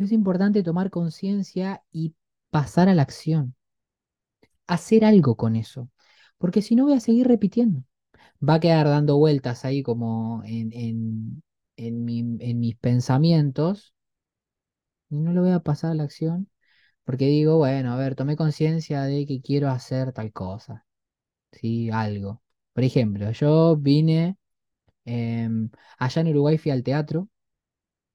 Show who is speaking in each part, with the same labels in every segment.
Speaker 1: Es importante tomar conciencia y pasar a la acción, hacer algo con eso, porque si no voy a seguir repitiendo. Va a quedar dando vueltas ahí como en, en, en en mis pensamientos y no lo voy a pasar a la acción porque digo, bueno, a ver, tomé conciencia de que quiero hacer tal cosa, ¿sí? Algo. Por ejemplo, yo vine, em, allá en Uruguay fui al teatro,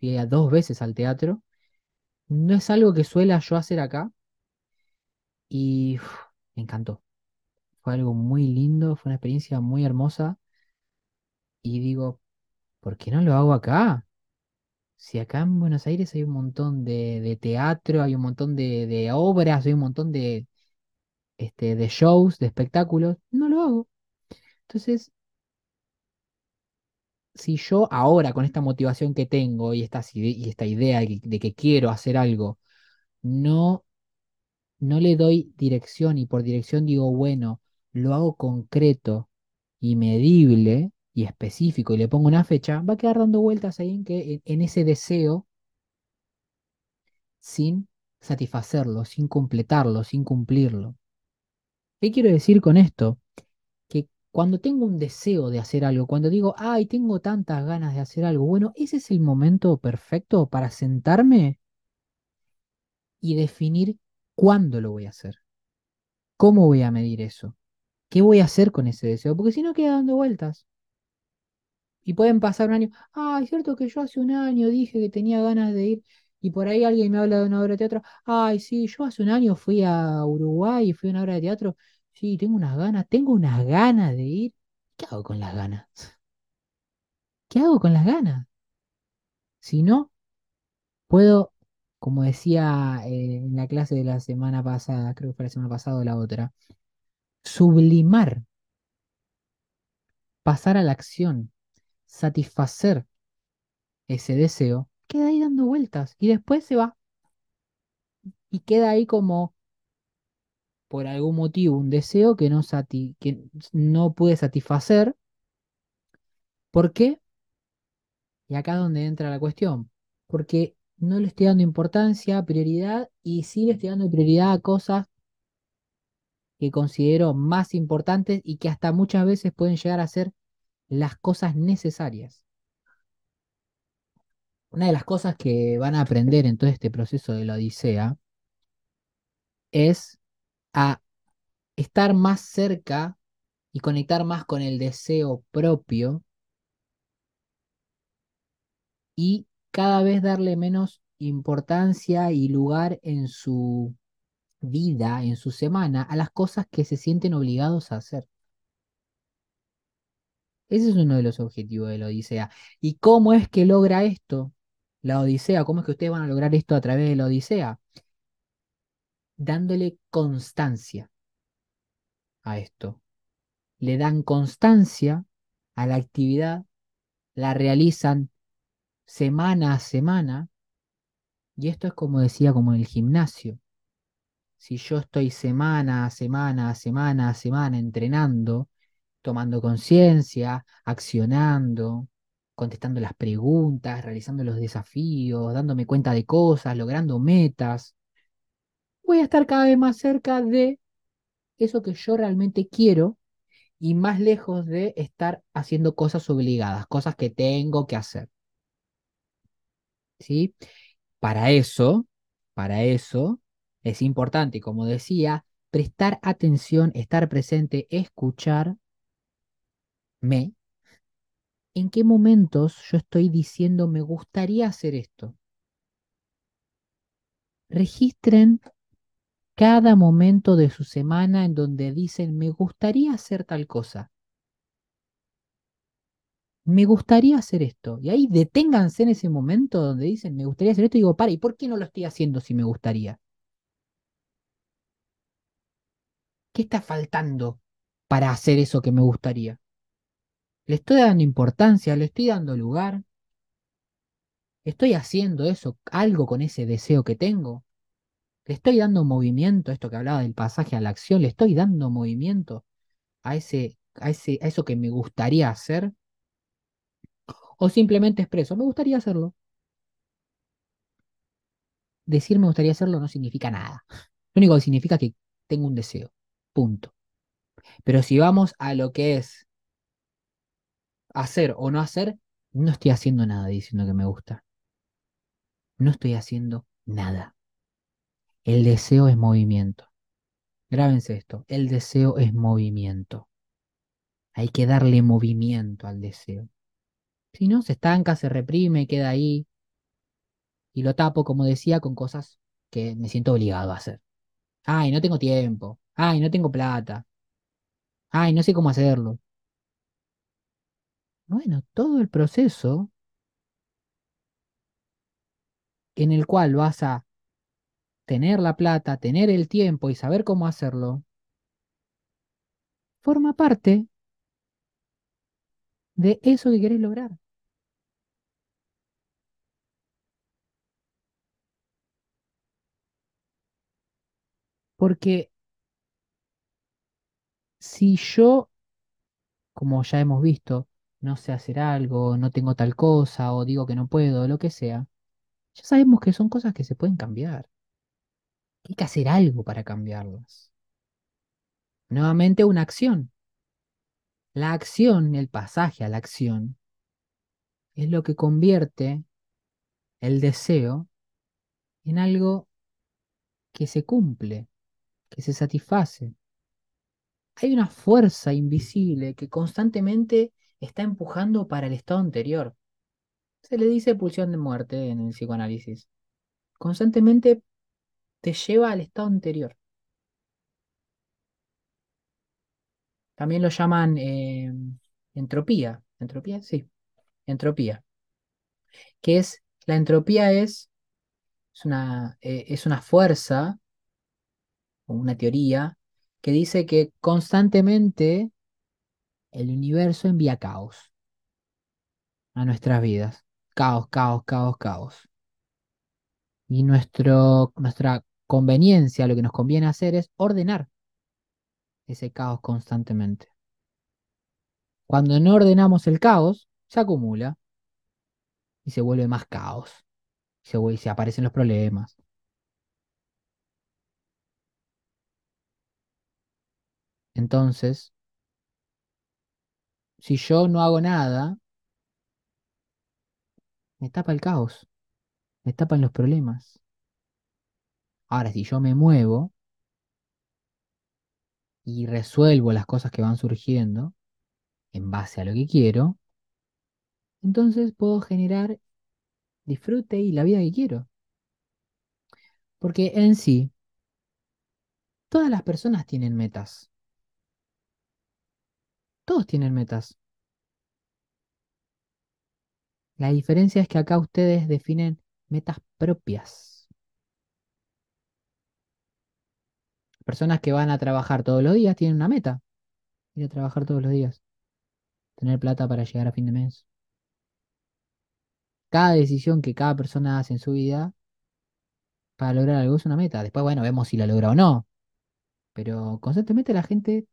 Speaker 1: fui a dos veces al teatro. No es algo que suela yo hacer acá y me encantó. Fue algo muy lindo, fue una experiencia muy hermosa y digo, ¿por qué no lo hago acá? Si acá en Buenos Aires hay un montón de, de teatro, hay un montón de, de obras, hay un montón de, este, de shows, de espectáculos, no lo hago. Entonces, si yo ahora con esta motivación que tengo y esta, y esta idea de que, quiero hacer algo, no, no le doy dirección y por dirección digo, bueno, lo hago concreto y medible y específico y le pongo una fecha, va a quedar dando vueltas ahí en, que, en ese deseo sin satisfacerlo, sin completarlo, sin cumplirlo. ¿Qué quiero decir con esto? Cuando tengo un deseo de hacer algo, cuando digo, ay, tengo tantas ganas de hacer algo, bueno, ese es el momento perfecto para sentarme y definir cuándo lo voy a hacer, cómo voy a medir eso, qué voy a hacer con ese deseo, porque si no queda dando vueltas. Y pueden pasar un año. Ah, es cierto que yo hace un año dije que tenía ganas de ir y por ahí alguien me habla de una obra de teatro. Ay, sí, yo hace un año fui a Uruguay y fui a una obra de teatro. Sí, tengo unas ganas, tengo unas ganas de ir. ¿Qué hago con las ganas? ¿Qué hago con las ganas? Si no, puedo, como decía eh, en la clase de la semana pasada, creo que fue la semana pasada o la otra, sublimar, pasar a la acción, satisfacer ese deseo, queda ahí dando vueltas y después se va. y queda ahí como por algún motivo un deseo que no, sati- que no pude satisfacer. ¿Por qué? Y acá es donde entra la cuestión. Porque no le estoy dando importancia, prioridad, y sí le estoy dando prioridad a cosas que considero más importantes y que hasta muchas veces pueden llegar a ser las cosas necesarias. Una de las cosas que van a aprender en todo este proceso de la Odisea es a estar más cerca y conectar más con el deseo propio y cada vez darle menos importancia y lugar en su vida, en su semana, a las cosas que se sienten obligados a hacer. Ese es uno de los objetivos de la Odisea. ¿Y cómo es que logra esto la Odisea? ¿Cómo es que ustedes van a lograr esto a través de la Odisea? Dándole constancia a esto. Le dan constancia a la actividad, la realizan semana a semana, y esto es como decía, como en el gimnasio. Si yo estoy semana a semana a semana a semana entrenando, tomando conciencia, accionando, contestando las preguntas, realizando los desafíos, dándome cuenta de cosas, logrando metas, voy a estar cada vez más cerca de eso que yo realmente quiero y más lejos de estar haciendo cosas obligadas, cosas que tengo que hacer. ¿Sí? Para eso, para eso es importante, como decía, prestar atención, estar presente, escucharme. ¿En qué momentos yo estoy diciendo me gustaría hacer esto? Registren cada momento de su semana en donde dicen me gustaría hacer tal cosa. Me gustaría hacer esto. Y ahí deténganse en ese momento donde dicen me gustaría hacer esto y digo, para, ¿y por qué no lo estoy haciendo si me gustaría? ¿Qué está faltando para hacer eso que me gustaría? Le estoy dando importancia, le estoy dando lugar. Estoy haciendo eso, algo con ese deseo que tengo. Le estoy dando movimiento, esto que hablaba del pasaje a la acción, le estoy dando movimiento a ese, a ese, a eso que me gustaría hacer. O simplemente expreso, me gustaría hacerlo. decir me gustaría hacerlo no significa nada. Lo único que significa es que tengo un deseo. Punto. Pero si vamos a lo que es hacer o no hacer, no estoy haciendo nada diciendo que me gusta. No estoy haciendo nada. El deseo es movimiento. Grábense esto, el deseo es movimiento. Hay que darle movimiento al deseo. Si no, se estanca, se reprime, queda ahí. Y lo tapo, como decía, con cosas que me siento obligado a hacer. Ay, no tengo tiempo. Ay, no tengo plata. Ay, no sé cómo hacerlo. Bueno, todo el proceso en el cual vas a tener la plata, tener el tiempo y saber cómo hacerlo, forma parte de eso que querés lograr. Porque si yo, como ya hemos visto, no sé hacer algo, no tengo tal cosa, o digo que no puedo, lo que sea, ya sabemos que son cosas que se pueden cambiar. Hay que hacer algo para cambiarlas. Nuevamente una acción. La acción, el pasaje a la acción, es lo que convierte el deseo en algo que se cumple, que se satisface. Hay una fuerza invisible que constantemente está empujando para el estado anterior. Se le dice pulsión de muerte en el psicoanálisis. Constantemente te lleva al estado anterior. También lo llaman eh, entropía. ¿Entropía? Sí, entropía. Que es, la entropía es, una, eh, es una fuerza o una teoría que dice que constantemente el universo envía caos a nuestras vidas. Caos, caos, caos, caos. Y nuestro, nuestra conveniencia, lo que nos conviene hacer es ordenar ese caos constantemente. Cuando no ordenamos el caos, se acumula y se vuelve más caos. Se, se aparecen los problemas. Entonces, si yo no hago nada, me tapa el caos, me tapan los problemas. Ahora, si yo me muevo y resuelvo las cosas que van surgiendo en base a lo que quiero, entonces puedo generar disfrute y la vida que quiero. Porque en sí, todas las personas tienen metas. Todos tienen metas. La diferencia es que acá ustedes definen metas propias. Personas que van a trabajar todos los días tienen una meta. Ir a trabajar todos los días. Tener plata para llegar a fin de mes. Cada decisión que cada persona hace en su vida para lograr algo es una meta. Después, bueno, vemos si la logra o no. Pero constantemente la gente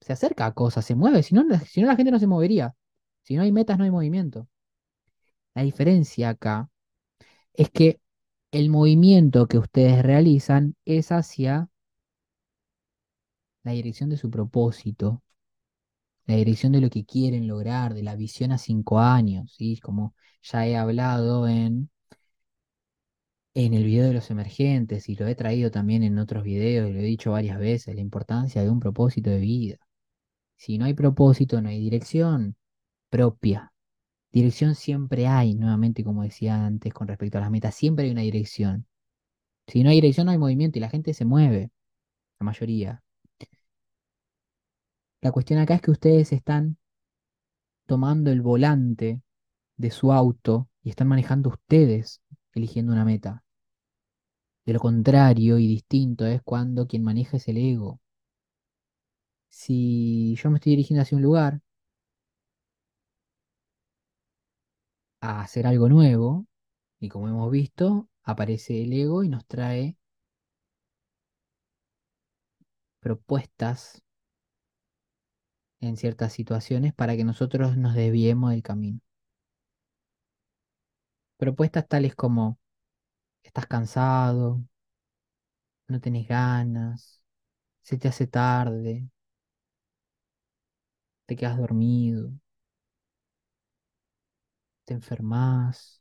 Speaker 1: se acerca a cosas, se mueve. Si no, si no, la gente no se movería. Si no hay metas, no hay movimiento. La diferencia acá es que el movimiento que ustedes realizan es hacia la dirección de su propósito, la dirección de lo que quieren lograr, de la visión a cinco años, ¿sí? Como ya he hablado en, en el video de los emergentes y lo he traído también en otros videos y lo he dicho varias veces, la importancia de un propósito de vida. Si no hay propósito, no hay dirección propia. Dirección siempre hay, nuevamente como decía antes con respecto a las metas, siempre hay una dirección. Si no hay dirección, no hay movimiento y la gente se mueve, la mayoría. La cuestión acá es que ustedes están tomando el volante de su auto y están manejando ustedes eligiendo una meta. De lo contrario y distinto es cuando quien maneja es el ego. Si yo me estoy dirigiendo hacia un lugar a hacer algo nuevo, y como hemos visto, aparece el ego y nos trae propuestas en ciertas situaciones para que nosotros nos desviemos del camino. Propuestas tales como estás cansado, no tenés ganas, se te hace tarde, te quedas dormido, te enfermas,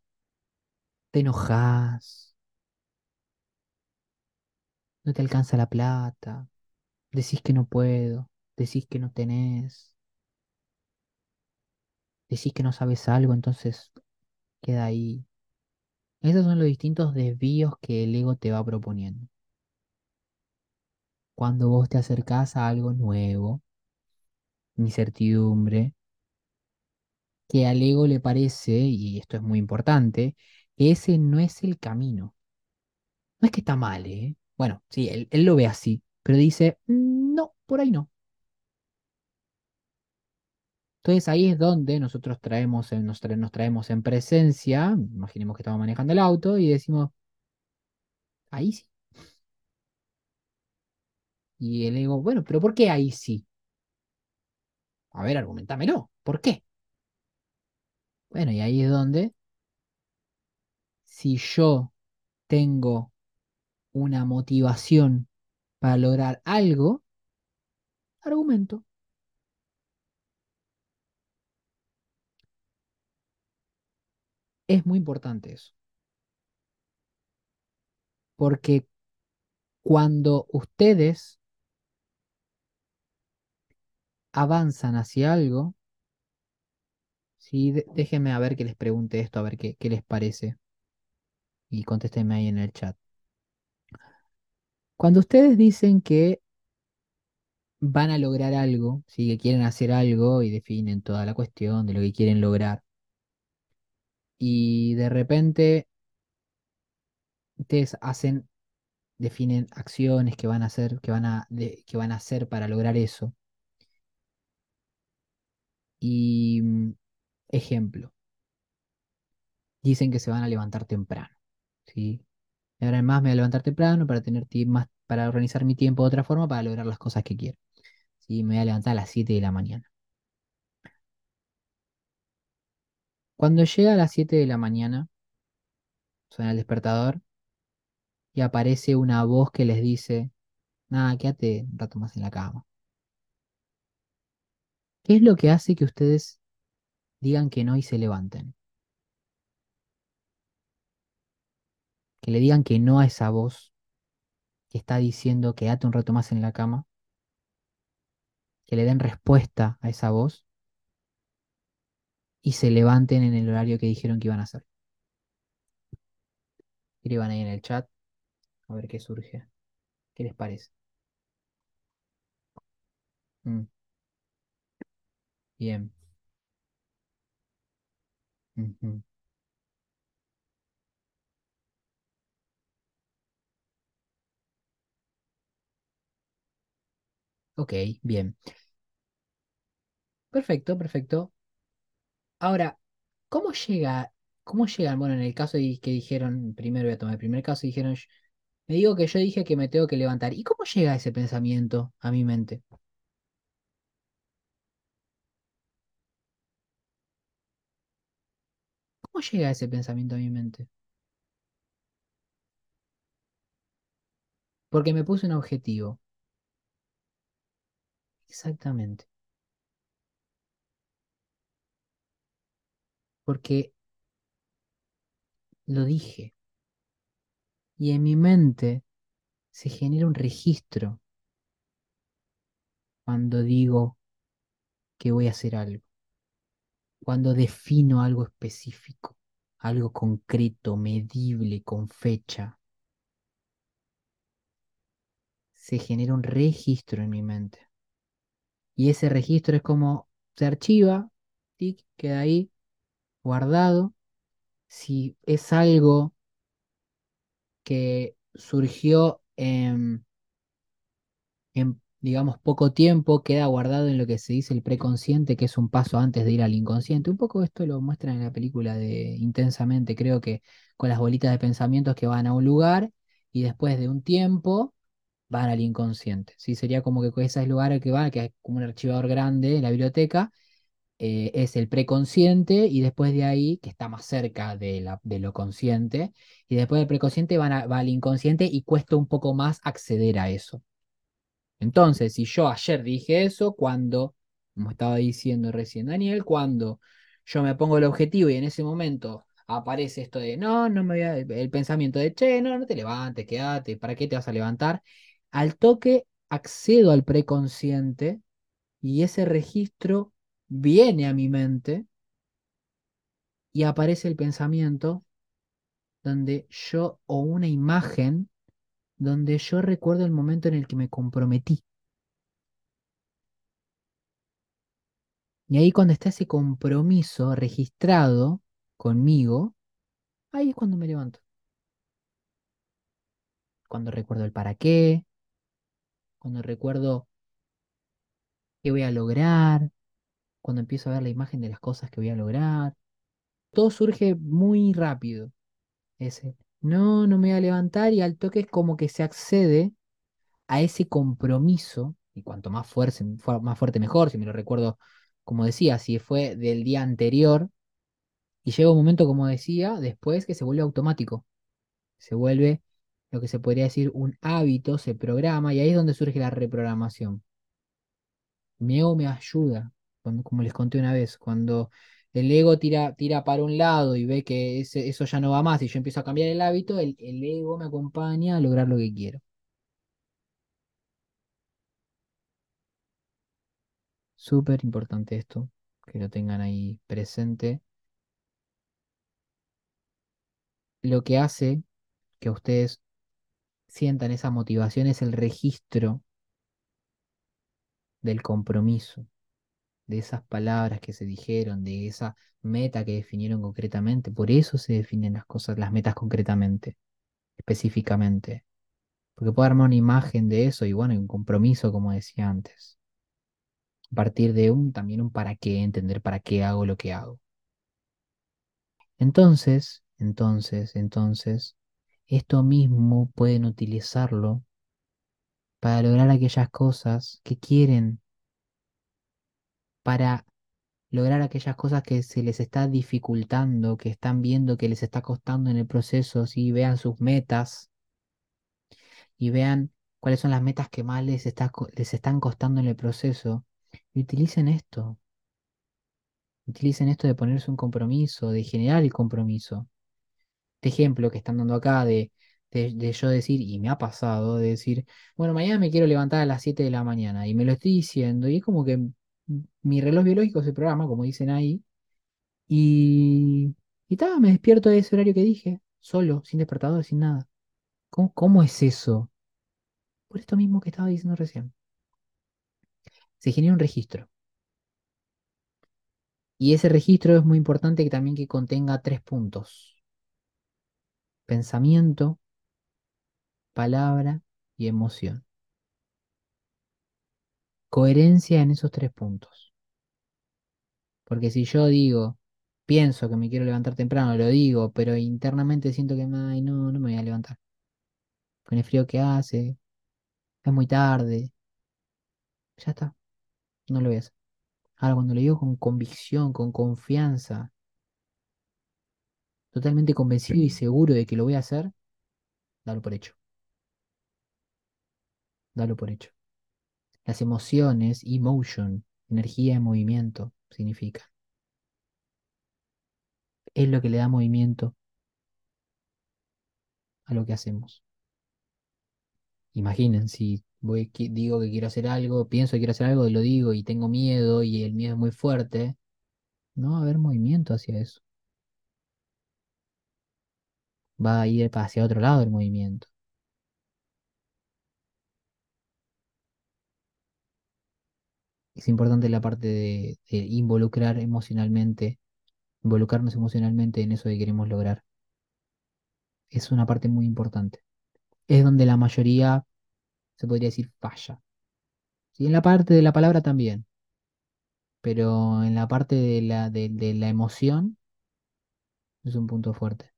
Speaker 1: te enojas, no te alcanza la plata, decís que no puedo, decís que no tenés, decís que no sabes algo, entonces queda ahí. Esos son los distintos desvíos que el ego te va proponiendo. Cuando vos te acercás a algo nuevo, incertidumbre, que al ego le parece, y esto es muy importante, que ese no es el camino. No es que está mal, ¿eh? Bueno, sí, él, él lo ve así, pero dice, "Mm, no, por ahí no. Entonces ahí es donde nosotros traemos, nos, tra- nos traemos en presencia, imaginemos que estamos manejando el auto y decimos, ahí sí. Y el ego, bueno, pero ¿por qué ahí sí? A ver, argumentámelo. ¿Por qué? Bueno, y ahí es donde, si yo tengo una motivación para lograr algo, argumento. Es muy importante eso, porque cuando ustedes avanzan hacia algo, sí, déjenme a ver que les pregunte esto, a ver qué, qué les parece, y contéstenme ahí en el chat. Cuando ustedes dicen que van a lograr algo, sí, que quieren hacer algo y definen toda la cuestión de lo que quieren lograr, y de repente ustedes hacen, definen acciones que van a hacer, que van a, de- que van a hacer para lograr eso. Y mm, ejemplo, dicen que se van a levantar temprano, ¿sí? Ahora más me voy a levantar temprano para tener más, para organizar mi tiempo de otra forma para lograr las cosas que quiero. ¿sí? Me voy a levantar a las 7 de la mañana. Cuando llega a las 7 de la mañana, suena el despertador y aparece una voz que les dice, nada, quédate un rato más en la cama. ¿Qué es lo que hace que ustedes digan que no y se levanten? Que le digan que no a esa voz que está diciendo quédate un rato más en la cama, que le den respuesta a esa voz y se levanten en el horario que dijeron que iban a hacer. Escriban ahí en el chat a ver qué surge. ¿Qué les parece? Mm, bien. Ok, bien. Perfecto, perfecto. Ahora, ¿cómo llega, cómo llegan? Bueno, en el caso que dijeron, primero voy a tomar el primer caso, dijeron, "Sh- me digo que yo dije que me tengo que levantar. ¿Y cómo llega ese pensamiento a mi mente? ¿Cómo llega ese pensamiento a mi mente? Porque me puse un objetivo. Exactamente. Porque lo dije. Y en mi mente se genera un registro cuando digo que voy a hacer algo, cuando defino algo específico, algo concreto, medible, con fecha. Se genera un registro en mi mente. Y ese registro es como se archiva, tic, queda ahí guardado. Si es algo que surgió en digamos, poco tiempo, queda guardado en lo que se dice el preconsciente, que es un paso antes de ir al inconsciente. Un poco esto lo muestran en la película de Intensamente, creo que con las bolitas de pensamientos que van a un lugar y después de un tiempo van al inconsciente. ¿sí? Sería como que ese es el lugar al que va, que es como un archivador grande en la biblioteca, eh, es el preconsciente y después de ahí, que está más cerca de, la, de lo consciente, y después del preconsciente van a- va al inconsciente y cuesta un poco más acceder a eso. Entonces, si yo ayer dije eso, cuando, como estaba diciendo recién Daniel, cuando yo me pongo el objetivo y en ese momento aparece esto de, no, no me voy a, el pensamiento de, che, no, no te levantes, quédate, ¿para qué te vas a levantar? Al toque accedo al preconsciente y ese registro viene a mi mente y aparece el pensamiento donde yo, o una imagen, donde yo recuerdo el momento en el que me comprometí. Y ahí cuando está ese compromiso registrado conmigo, ahí es cuando me levanto. Cuando recuerdo el para qué, cuando recuerdo qué voy a lograr, cuando empiezo a ver la imagen de las cosas que voy a lograr. Todo surge muy rápido. Ese, no, no me voy a levantar y al toque es como que se accede a ese compromiso, y cuanto más fuerte, más fuerte mejor, si me lo recuerdo, como decía, si fue del día anterior, y llega un momento, como decía, después que se vuelve automático. se vuelve lo que se podría decir un hábito, se programa y ahí es donde surge la reprogramación. Mi me ayuda, como les conté una vez, cuando el ego tira, tira para un lado y ve que ese- eso ya no va más y yo empiezo a cambiar el hábito, el, el ego me acompaña a lograr lo que quiero. Súper importante esto, que lo tengan ahí presente. Lo que hace que ustedes sientan esa motivación es el registro del compromiso. De esas palabras que se dijeron, de esa meta que definieron concretamente. Por eso se definen las cosas, las metas concretamente, específicamente. Porque puedo armar una imagen de eso y bueno, y un compromiso, como decía antes. A partir de un, también un para qué, entender para qué hago lo que hago. Entonces, entonces, entonces, esto mismo pueden utilizarlo para lograr aquellas cosas que quieren, para lograr aquellas cosas que se les está dificultando, que están viendo que les está costando en el proceso, si vean sus metas y vean cuáles son las metas que más les, está, les están costando en el proceso. Y utilicen esto, utilicen esto de ponerse un compromiso, de generar el compromiso. Este ejemplo que están dando acá de, de, de yo decir, y me ha pasado, de decir, bueno, mañana me quiero levantar a las 7 de la mañana, y me lo estoy diciendo, y es como que mi reloj biológico se programa, como dicen ahí, Y, y ta, me despierto de ese horario que dije, solo, sin despertador, sin nada. ¿Cómo, cómo es eso? Por esto mismo que estaba diciendo recién. Se genera un registro. Y ese registro es muy importante que también que contenga tres puntos. Pensamiento, palabra y emoción. Coherencia en esos tres puntos. Porque si yo digo, pienso que me quiero levantar temprano, lo digo, pero internamente siento que ay, no, no me voy a levantar. Con el frío que hace, es muy tarde, ya está, no lo voy a hacer. Ahora, cuando lo digo con convicción, con confianza, totalmente convencido y seguro de que lo voy a hacer, dalo por hecho. Dalo por hecho. Las emociones, emotion, energía en movimiento, significa. Es lo que le da movimiento a lo que hacemos. Imaginen, si voy, digo que quiero hacer algo, pienso que quiero hacer algo, lo digo y tengo miedo y el miedo es muy fuerte, no va a haber movimiento hacia eso. Va a ir hacia otro lado el movimiento. Es importante la parte de, involucrar emocionalmente, involucrarnos emocionalmente en eso que queremos lograr. Es una parte muy importante. Es donde la mayoría, se podría decir, falla. Sí, en la parte de la palabra también, pero en la parte de la, de, de la emoción es un punto fuerte.